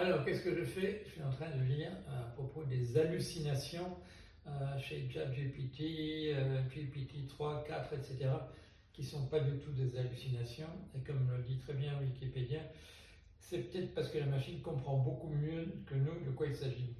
Alors, qu'est-ce que je fais? Je suis en train de lire euh, à propos des hallucinations euh, chez ChatGPT, euh, GPT 3, 4, etc., qui ne sont pas du tout des hallucinations. Et comme le dit très bien Wikipédia, c'est peut-être parce que la machine comprend beaucoup mieux que nous de quoi il s'agit.